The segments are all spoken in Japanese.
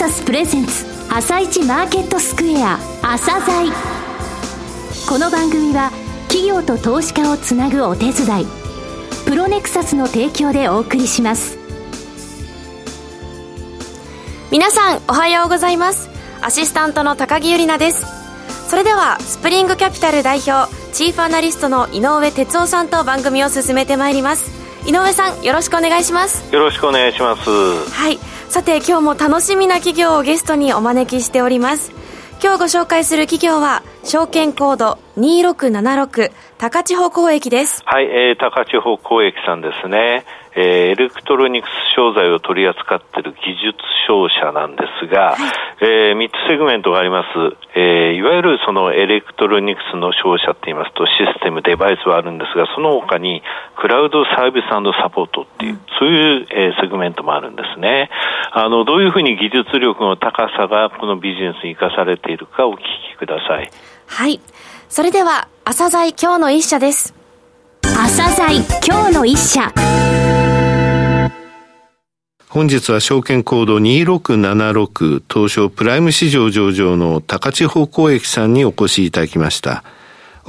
サスプレゼンツ朝一マーケットスクエア朝鮮。この番組は企業と投資家をつなぐお手伝いプロネクサスの提供でお送りします。皆さんおはようございます。アシスタントの高木由里奈です。それではスプリングキャピタル代表チーフアナリストの井上哲夫さんと番組を進めてまいります。井上さんよろしくお願いします。よろしくお願いします。はいさて今日も楽しみな企業をゲストにお招きしております。今日ご紹介する企業は証券コード2676高千穂交易です。はい、えー、高千穂交易さんですね。えー、エレクトロニクス商材を取り扱っている技術商社なんですが、はい、えー、3つセグメントがあります、えー、いわゆるそのエレクトロニクスの商社って言いますとシステム、デバイスはあるんですが、その他にクラウドサービスサポートっていう、そういう、えー、セグメントもあるんですね。あの、どういうふうに技術力の高さがこのビジネスに生かされているかお聞きください。はい。それでは、朝選今日の一社です。朝選今日の一社。本日は証券コード2676東証プライム市場上場の高千穂交易さんにお越しいただきました。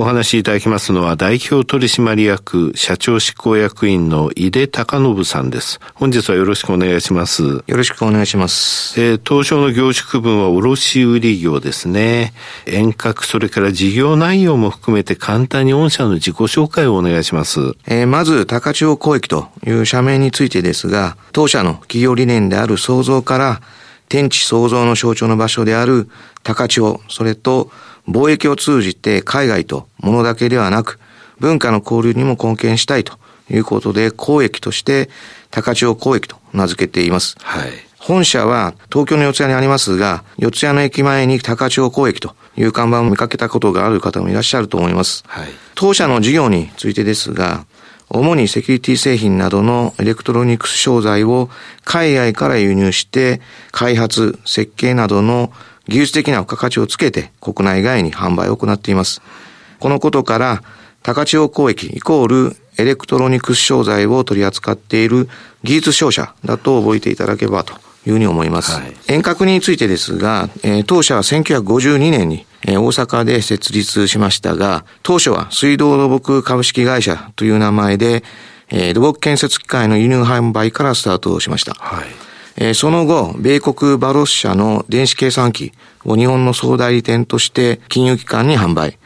お話しいただきますのは代表取締役社長執行役員の井出隆信さんです。本日はよろしくお願いします。よろしくお願いします。えー、東証の業種区分は卸売業ですね。遠隔、それから事業内容も含めて簡単に御社の自己紹介をお願いします。えー、まず、高千穂交易という社名についてですが、当社の企業理念である創造から、天地創造の象徴の場所である高千穂、それと貿易を通じて海外と物だけではなく、文化の交流にも貢献したいということで、交易として高千穂交易と名付けています。はい。本社は東京の四谷にありますが、四谷の駅前に高千穂交易という看板を見かけたことがある方もいらっしゃると思います。はい。当社の事業についてですが、主にセキュリティ製品などのエレクトロニクス商材を海外から輸入して開発、設計などの技術的な付加価値をつけて国内外に販売を行っています。このことから、高千穂交易イコールエレクトロニクス商材を取り扱っている技術商社だと覚えていただければというふうに思います。はい、遠隔についてですが、えー、当社は1952年に、えー、大阪で設立しましたが、当初は水道土木株式会社という名前で、えー、土木建設機械の輸入販売からスタートしました。はいえー、その後、米国バロス社の電子計算機を日本の総代理店として金融機関に販売。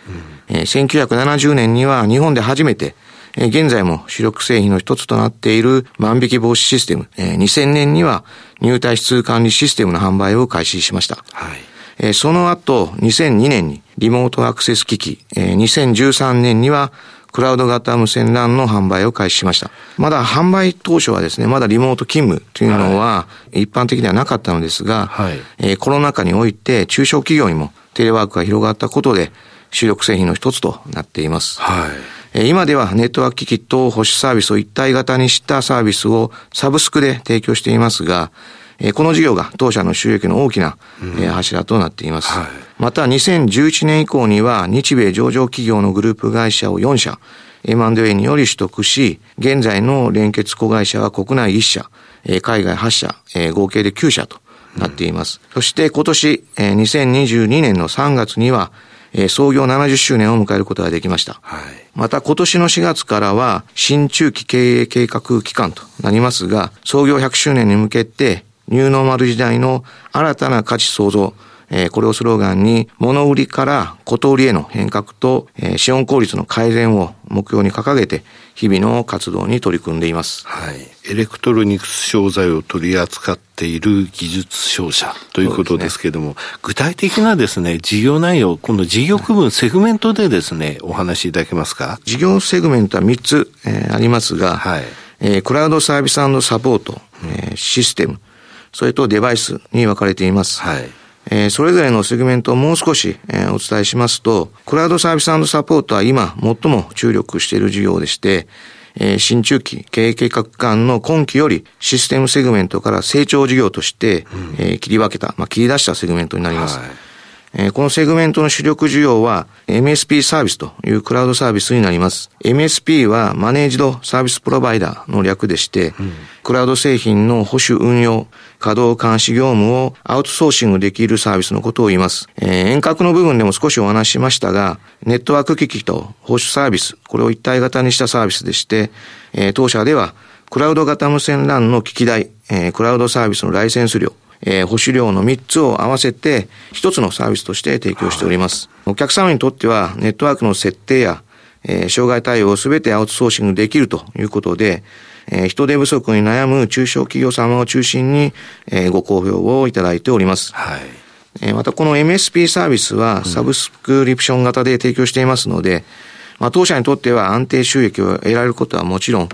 うん、えー、1970年には日本で初めて、えー、現在も主力製品の一つとなっている万引き防止システム、えー、2000年には入退出管理システムの販売を開始しました。はいえー、その後、2002年にリモートアクセス機器、えー、2013年にはクラウド型無線 LAN の販売を開始しました。まだ販売当初はですね、まだリモート勤務というのは一般的ではなかったのですが、はい、えー、コロナ禍において中小企業にもテレワークが広がったことで主力製品の一つとなっています。はい、今ではネットワーク機器と保守サービスを一体型にしたサービスをサブスクで提供していますが、えこの事業が当社の収益の大きな、え柱となっています。はい、また2011年以降には日米上場企業のグループ会社を4社、M&A により取得し、現在の連結子会社は国内1社、海外8社、合計で9社となっています。うん、そして今年、2022年の3月には、創業70周年を迎えることができました。はい、また今年の4月からは新中期経営計画期間となりますが、創業100周年に向けてニューノーマル時代の新たな価値創造、えー、これをスローガンに、物売りからコト売りへの変革と、えー、資本効率の改善を目標に掲げて、日々の活動に取り組んでいます。はい。エレクトロニクス商材を取り扱っている技術商社ということですけれども、ね、具体的なですね、事業内容、今度事業区分、セグメントでですね、お話しいただけますか？事業セグメントは3つ、えー、ありますが、はい。えー、クラウドサービスサポート、えー、システム、それとデバイスに分かれています。はい。えー、それぞれのセグメントをもう少し、えー、お伝えしますと、クラウドサービスサポートは今最も注力している事業でして、えー、新中期経営計画間の今期よりシステムセグメントから成長事業として、うん、えー、切り分けた、まあ、切り出したセグメントになります。はいえー、このセグメントの主力事業は MSP サービスというクラウドサービスになります。MSP は managed service provider の略でして、うん、クラウド製品の保守運用、稼働監視業務をアウトソーシングできるサービスのことを言います。えー、遠隔の部分でも少しお話ししましたが、ネットワーク機器と保守サービス、これを一体型にしたサービスでして、えー、当社ではクラウド型無線 LAN の機器代、えー、クラウドサービスのライセンス料、えー、保守料の3つを合わせて1つのサービスとして提供しております。はい、お客様にとってはネットワークの設定や、えー、障害対応をすべてアウトソーシングできるということで、えー、人手不足に悩む中小企業様を中心に、えー、ご好評をいただいております。はい。えー、またこの MSP サービスはサブスクリプション型で提供していますので、うんまあ、当社にとっては安定収益を得られることはもちろん、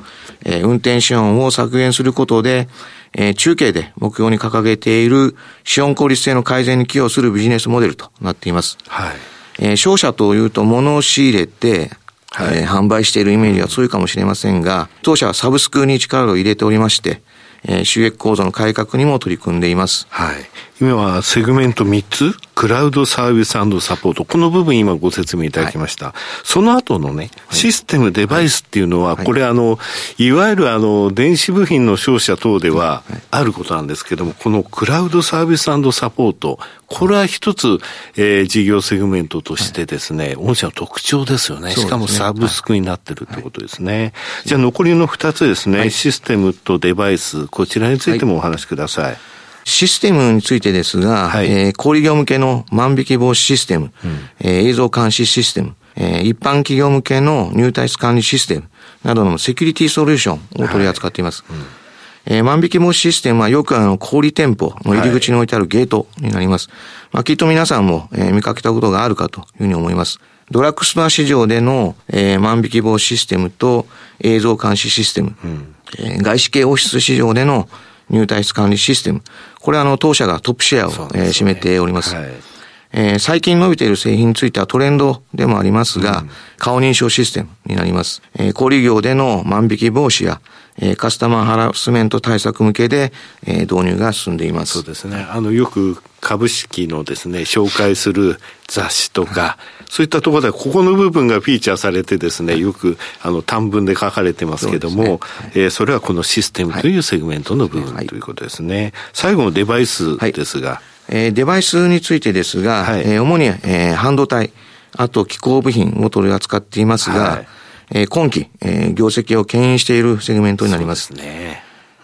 えー、運転資本を削減することで、えー、中継で目標に掲げている資本効率性の改善に寄与するビジネスモデルとなっています。はい。えー、商社というと物を仕入れて、はい、えー、販売しているイメージが強いかもしれませんが、当社はサブスクに力を入れておりまして、えー、収益構造の改革にも取り組んでいます。はい。今はセグメント3つ、クラウドサービスサポート、この部分今ご説明いただきました。はい、その後のね、システム、デバイスっていうのは、これあの、いわゆるあの、電子部品の商社等ではあることなんですけども、このクラウドサービスサポート、これは一つ、えー、事業セグメントとしてですね、御社の特徴ですよね。しかもサブスクになってるってことですね。じゃあ残りの2つですね、システムとデバイス、こちらについてもお話しくださいシステムについてですが、はい、えー、小売業向けの万引き防止システム、うん、えー、映像監視システム、えー、一般企業向けの入退出管理システムなどのセキュリティソリューションを取り扱っています。はいうんえー、万引き防止システムはよくあの、小売店舗の入り口に置いてあるゲートになります。はい、まあ、きっと皆さんも、えー、見かけたことがあるかというふうに思います。ドラッグストア市場での、えー、万引き防止システムと映像監視システム、うん、えー、外資系オフィス市場での入退出管理システム。これはあの、当社がトップシェアを、ね、えー、占めております。はいえー、最近伸びている製品についてはトレンドでもありますが、うん、顔認証システムになります。えー、小売業での万引き防止や、えー、カスタマーハラスメント対策向けで、えー、導入が進んでいます。そうですね。あの、よく株式のですね、紹介する雑誌とか、そういったところで、ここの部分がフィーチャーされてですね、よく、あの、短文で書かれてますけども、そ、ねはい、えー、それはこのシステムというセグメントの部分、はい、ということですね。最後のデバイスですが。はい、えー、デバイスについてですが、はい、えー、主に、えー、半導体、あと機構部品を取り扱っていますが、はい、えー、今期、えー、業績を牽引しているセグメントになります。すね。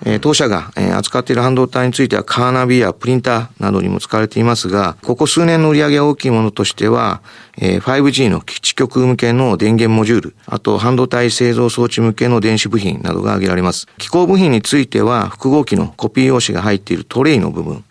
えー、当社が、えー、扱っている半導体についてはカーナビやプリンターなどにも使われていますが、ここ数年の売り上げが大きいものとしては、えー、5G の基地局向けの電源モジュール、あと半導体製造装置向けの電子部品などが挙げられます。機構部品については、複合機のコピー用紙が入っているトレイの部分、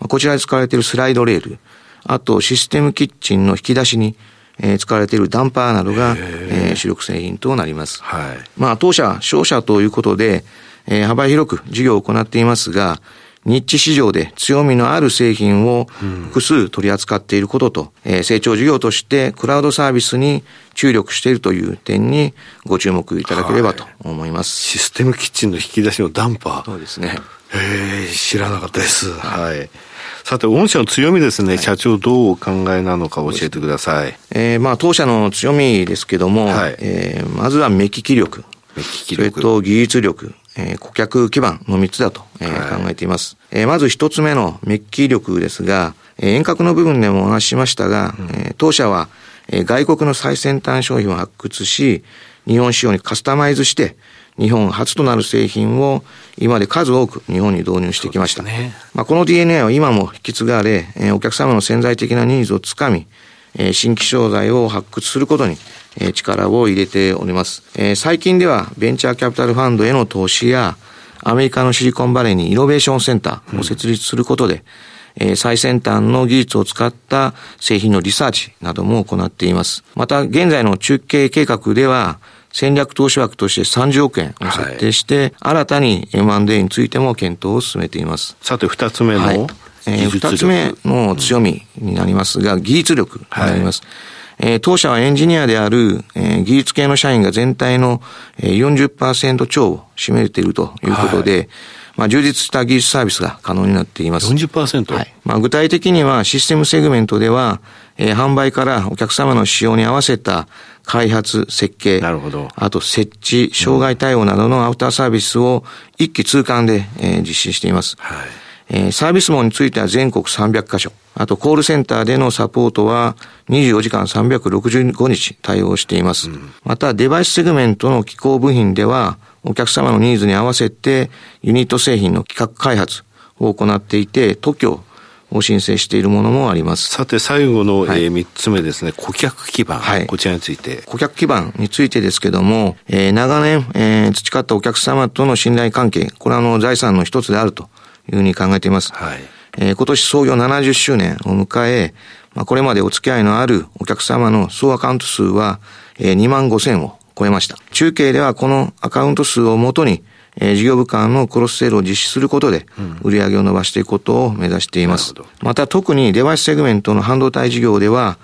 うん、こちらで使われているスライドレール、あとシステムキッチンの引き出しに、えー、使われているダンパーなどが、えー、主力製品となります。はい。まあ、当社、商社ということで、えー、幅広く事業を行っていますが、ニッチ市場で強みのある製品を複数取り扱っていることと、うん、えー、成長事業としてクラウドサービスに注力しているという点にご注目いただければと思います。はい、システムキッチンの引き出しのダンパー。そうですね。えー、知らなかったです。はい。さて、御社の強みですね、はい、社長どうお考えなのか教えてください。えー、まあ、当社の強みですけども、はい、えー、まずは目利き力。目利き力。それと技術力。えー、顧客基盤の3つだと、えー、考えています。えー、まず1つ目のメッキ力ですが、えー、遠隔の部分でもお話ししましたが、うん、えー、当社は、えー、外国の最先端商品を発掘し、日本仕様にカスタマイズして、日本初となる製品を今まで数多く日本に導入してきました。ね、まあ、この DNA は今も引き継がれ、えー、お客様の潜在的なニーズをつかみ、えー、新規商材を発掘することに、え力を入れております。え最近ではベンチャーキャピタルファンドへの投資や、アメリカのシリコンバレーにイノベーションセンターを設立することで、うん、え最先端の技術を使った製品のリサーチなども行っています。また、現在の中継計画では、戦略投資枠として30億円を設定して、はい、新たに M&A についても検討を進めています。さて、二つ目の、はい、えー、二つ目の強みになりますが、技術力になります。はいえー、当社はエンジニアである、えー、技術系の社員が全体の、えー、40%超を占めているということで、はいまあ、充実した技術サービスが可能になっています。40%? はい。まあ、具体的にはシステムセグメントでは、えー、販売からお客様の使用に合わせた開発、設計、なるほど。あと設置、障害対応などのアウターサービスを一気通貫で、えー、実施しています。はい。えー、サービス網については全国300カ所。あと、コールセンターでのサポートは24時間365日対応しています。うん、また、デバイスセグメントの機構部品では、お客様のニーズに合わせてユニット製品の企画開発を行っていて、特許を申請しているものもあります。さて、最後の、はい、えー、3つ目ですね、顧客基盤。はい。こちらについて。顧客基盤についてですけども、えー、長年、えー、培ったお客様との信頼関係、これはあの財産の一つであるというふうに考えています。はい。えー、今年創業70周年を迎え、まあ、これまでお付き合いのあるお客様の総アカウント数は、えー、2万5千を超えました。中継ではこのアカウント数をもとに、えー、事業部間のクロスセールを実施することで、売上を伸ばしていくことを目指しています。うん、また特にデバイスセグメントの半導体事業では、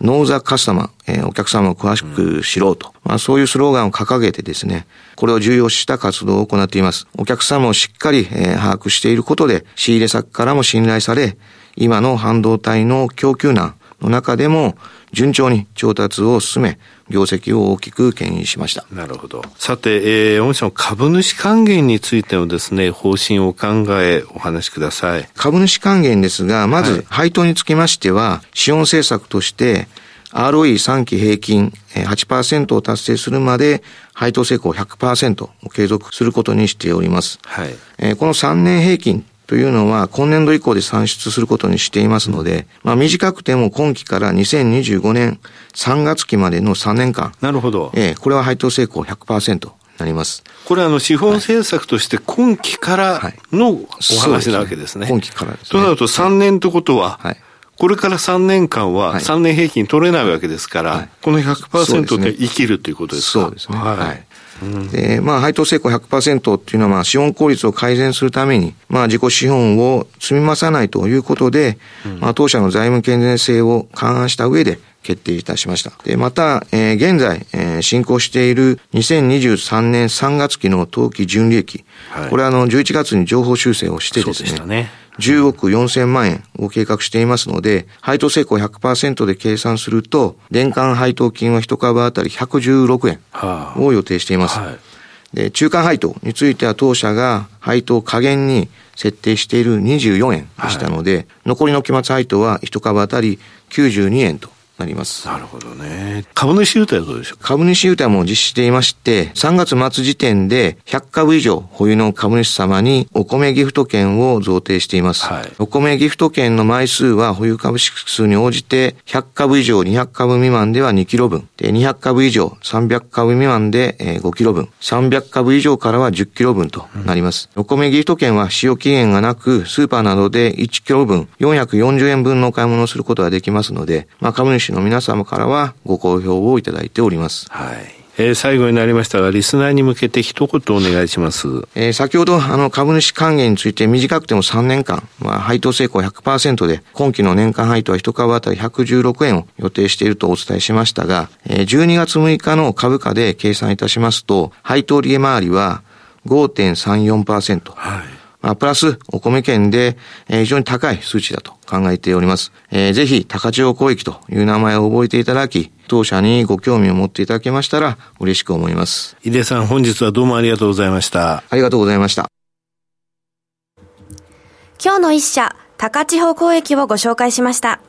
ノーザカスタマー、えー、お客様を詳しく知ろうと、うん、まあそういうスローガンを掲げてですね、これを重要視した活動を行っています。お客様をしっかり、えー、把握していることで、仕入れ先からも信頼され、今の半導体の供給難の中でも順調に調達を進め、業績を大きく牽引しました。なるほど。さて、えー、御社の株主還元についてのですね、方針を考え、お話しください。株主還元ですが、まず、配当につきましては、資本政策として、ROE3 期平均8%を達成するまで配当成功100%を継続することにしております。はい、この3年平均というのは今年度以降で算出することにしていますので、まあ短くても今期から2025年3月期までの3年間。なるほど。ええ、これは配当成功100%。なります。これあの資本政策として今期からのお話なわけですね。今期からですね。となると3年ということは、はい、これから3年間は3年平均取れないわけですから、はい、この100%で生きるということですか？そうですね。はいで、まあ、配当成功100%っていうのは、まあ、資本効率を改善するために、まあ、自己資本を積み増さないということで、うん、まあ、当社の財務健全性を勘案した上で、決定いたしました。で、また、えー、現在、えー、進行している2023年3月期の当期純利益、はい、これはあの、11月に情報修正をしてですね、ね10億4千万円を計画していますので、配当成功100%で計算すると、年間配当金は1株当たり116円を予定しています。はあはい、で、中間配当については当社が配当下限に設定している24円でしたので、はい、残りの期末配当は1株当たり92円となります。なるほどね。株主優待はどうでしょう？株主優待も実施していまして、3月末時点で100株以上保有の株主様にお米ギフト券を贈呈しています。はい、お米ギフト券の枚数は保有株式数に応じて100株以上200株未満では2キロ分、で200株以上300株未満で5キロ分、300株以上からは10キロ分となります。うん、お米ギフト券は使用期限がなく、スーパーなどで1キロ分440円分のお買い物をすることができますので、まあ、株主主の皆様からはご好評をいただいております。はい。えー、最後になりましたが、リスナーに向けて一言お願いします。えー、先ほど、あの、株主還元について短くても3年間、まあ、配当成功100%で、今期の年間配当は1株当たり116円を予定しているとお伝えしましたが、えー、12月6日の株価で計算いたしますと、配当利回りは5.34%。はい。まあ、プラスお米券で、えー、非常に高い数値だと考えております。えー、ぜひ、高千穂交易という名前を覚えていただき、当社にご興味を持っていただけましたら嬉しく思います。井出さん、本日はどうもありがとうございました。ありがとうございました。今日の一社、高千穂交易をご紹介しました。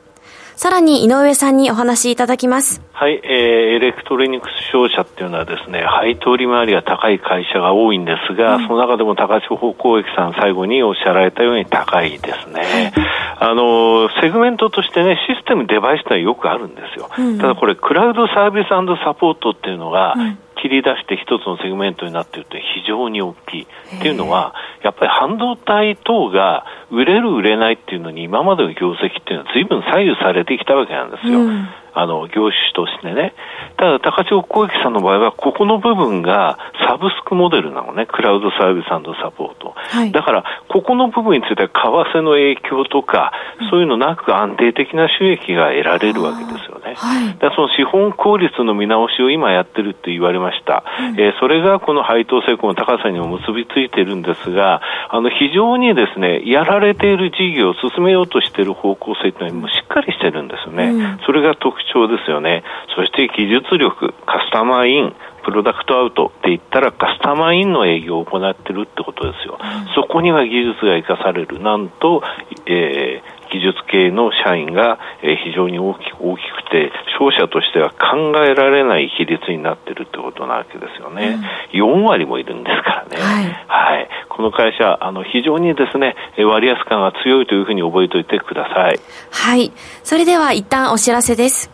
さらに井上さんにお話しいただきます。はい、えー、エレクトロニクス商社っていうのはですね、配当利回りが高い会社が多いんですが、うん、その中でも高千穂交易さん最後におっしゃられたように高いですね。あの、セグメントとしてね、システム、デバイスってよくあるんですよ。うん、ただこれ、クラウドサービスサポートっていうのが、切り出して一つのセグメントになっていると非常に大きい。っていうのは、やっぱり半導体等が売れる売れないっていうのに今までの業績っていうのはずいぶん左右されてきたわけなんですよ。うん、あの、業種としてね。ただ、高千穂工機さんの場合は、ここの部分がサブスクモデルなのね。クラウドサービスサポート。はい、だから、ここの部分については為替の影響とか、そういうのなく安定的な収益が得られるわけですよね。はい、その資本効率の見直しを今やってるって言われました。うん、えー、それがこの配当成功の高さにも結びついてるんですが、あの、非常にですね、やられている事業を進めようとしている方向性というのはしっかりしてるんですよね。うん、それが特徴ですよね。そして技術力、カスタマーイン、プロダクトアウトって言ったらカスタマーインの営業を行ってるってことですよ。うん、そこには技術が生かされる。なんと、えー、技術系の社員が、え非常に大きく大きくて、商社としては考えられない比率になってるってことなわけですよね。うん、4割もいるんですからね。はい。はい、この会社、あの、非常にですね、割安感が強いというふうに覚えておいてください。はい。それでは一旦お知らせです。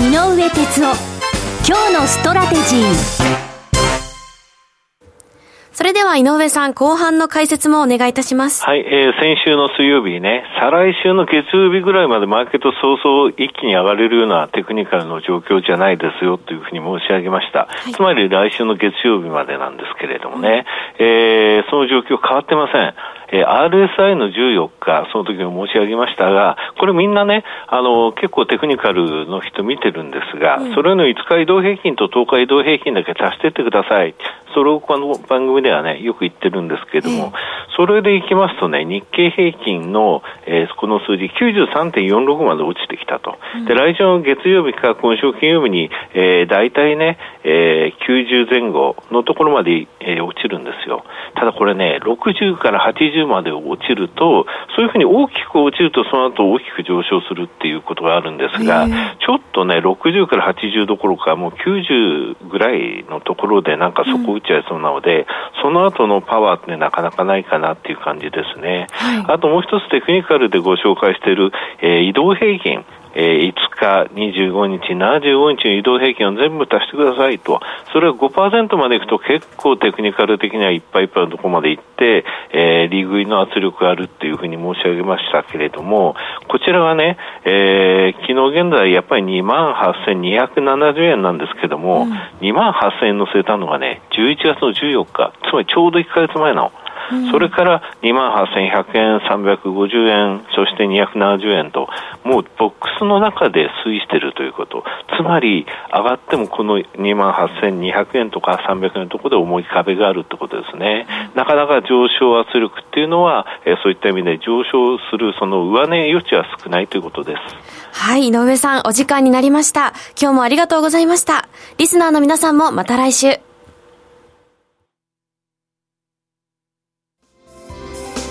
井上哲夫今日のストラテジーそれでは井上さん、後半の解説もお願いいたします。はい、えー、先週の水曜日にね、再来週の月曜日ぐらいまでマーケット早々一気に上がれるようなテクニカルの状況じゃないですよというふうに申し上げました。はい、つまり来週の月曜日までなんですけれどもね、うん、えー、その状況変わってません。えー、RSI の14日、その時も申し上げましたが、これみんなね、あの、結構テクニカルの人見てるんですが、うん、それの5日移動平均と10日移動平均だけ足してってください。それをこの番組ではね、よく言ってるんですけれども、えー、それでいきますとね、日経平均の、えー、この数字93.46まで落ちてきたと。うん、で、来週の月曜日か今週金曜日に、えー、大体ね、えー、90前後のところまで、えー、落ちるんですよ。ただこれね、60から80まで落ちると、そういうふうに大きく落ちると、その後大きく上昇するっていうことがあるんですが、ちょっとね、60から80どころか、もう90ぐらいのところでなんか底打ち合いそうなので、うん、その後のパワーってなかなかないかなっていう感じですね。はい、あともう一つテクニカルでご紹介している、えー、移動平均。えー、5日、25日、75日の移動平均を全部足してくださいと、それが5%までいくと結構テクニカル的にはいっぱいいっぱいのところまで行って、えー、利食いの圧力があるっていうふうに申し上げましたけれども、こちらはね、えー、昨日現在やっぱり2万8270円なんですけども、うん、2万8000円乗せたのがね、11月の14日、つまりちょうど1ヶ月前なの。それから2万8100円、350円、そして270円と、もうボックスの中で推移しているということ。つまり、上がってもこの2万8200円とか300円のところで重い壁があるってことですね。なかなか上昇圧力っていうのは、えそういった意味で上昇するその上値余地は少ないということです。はい、井上さん、お時間になりました。今日もありがとうございました。リスナーの皆さんもまた来週。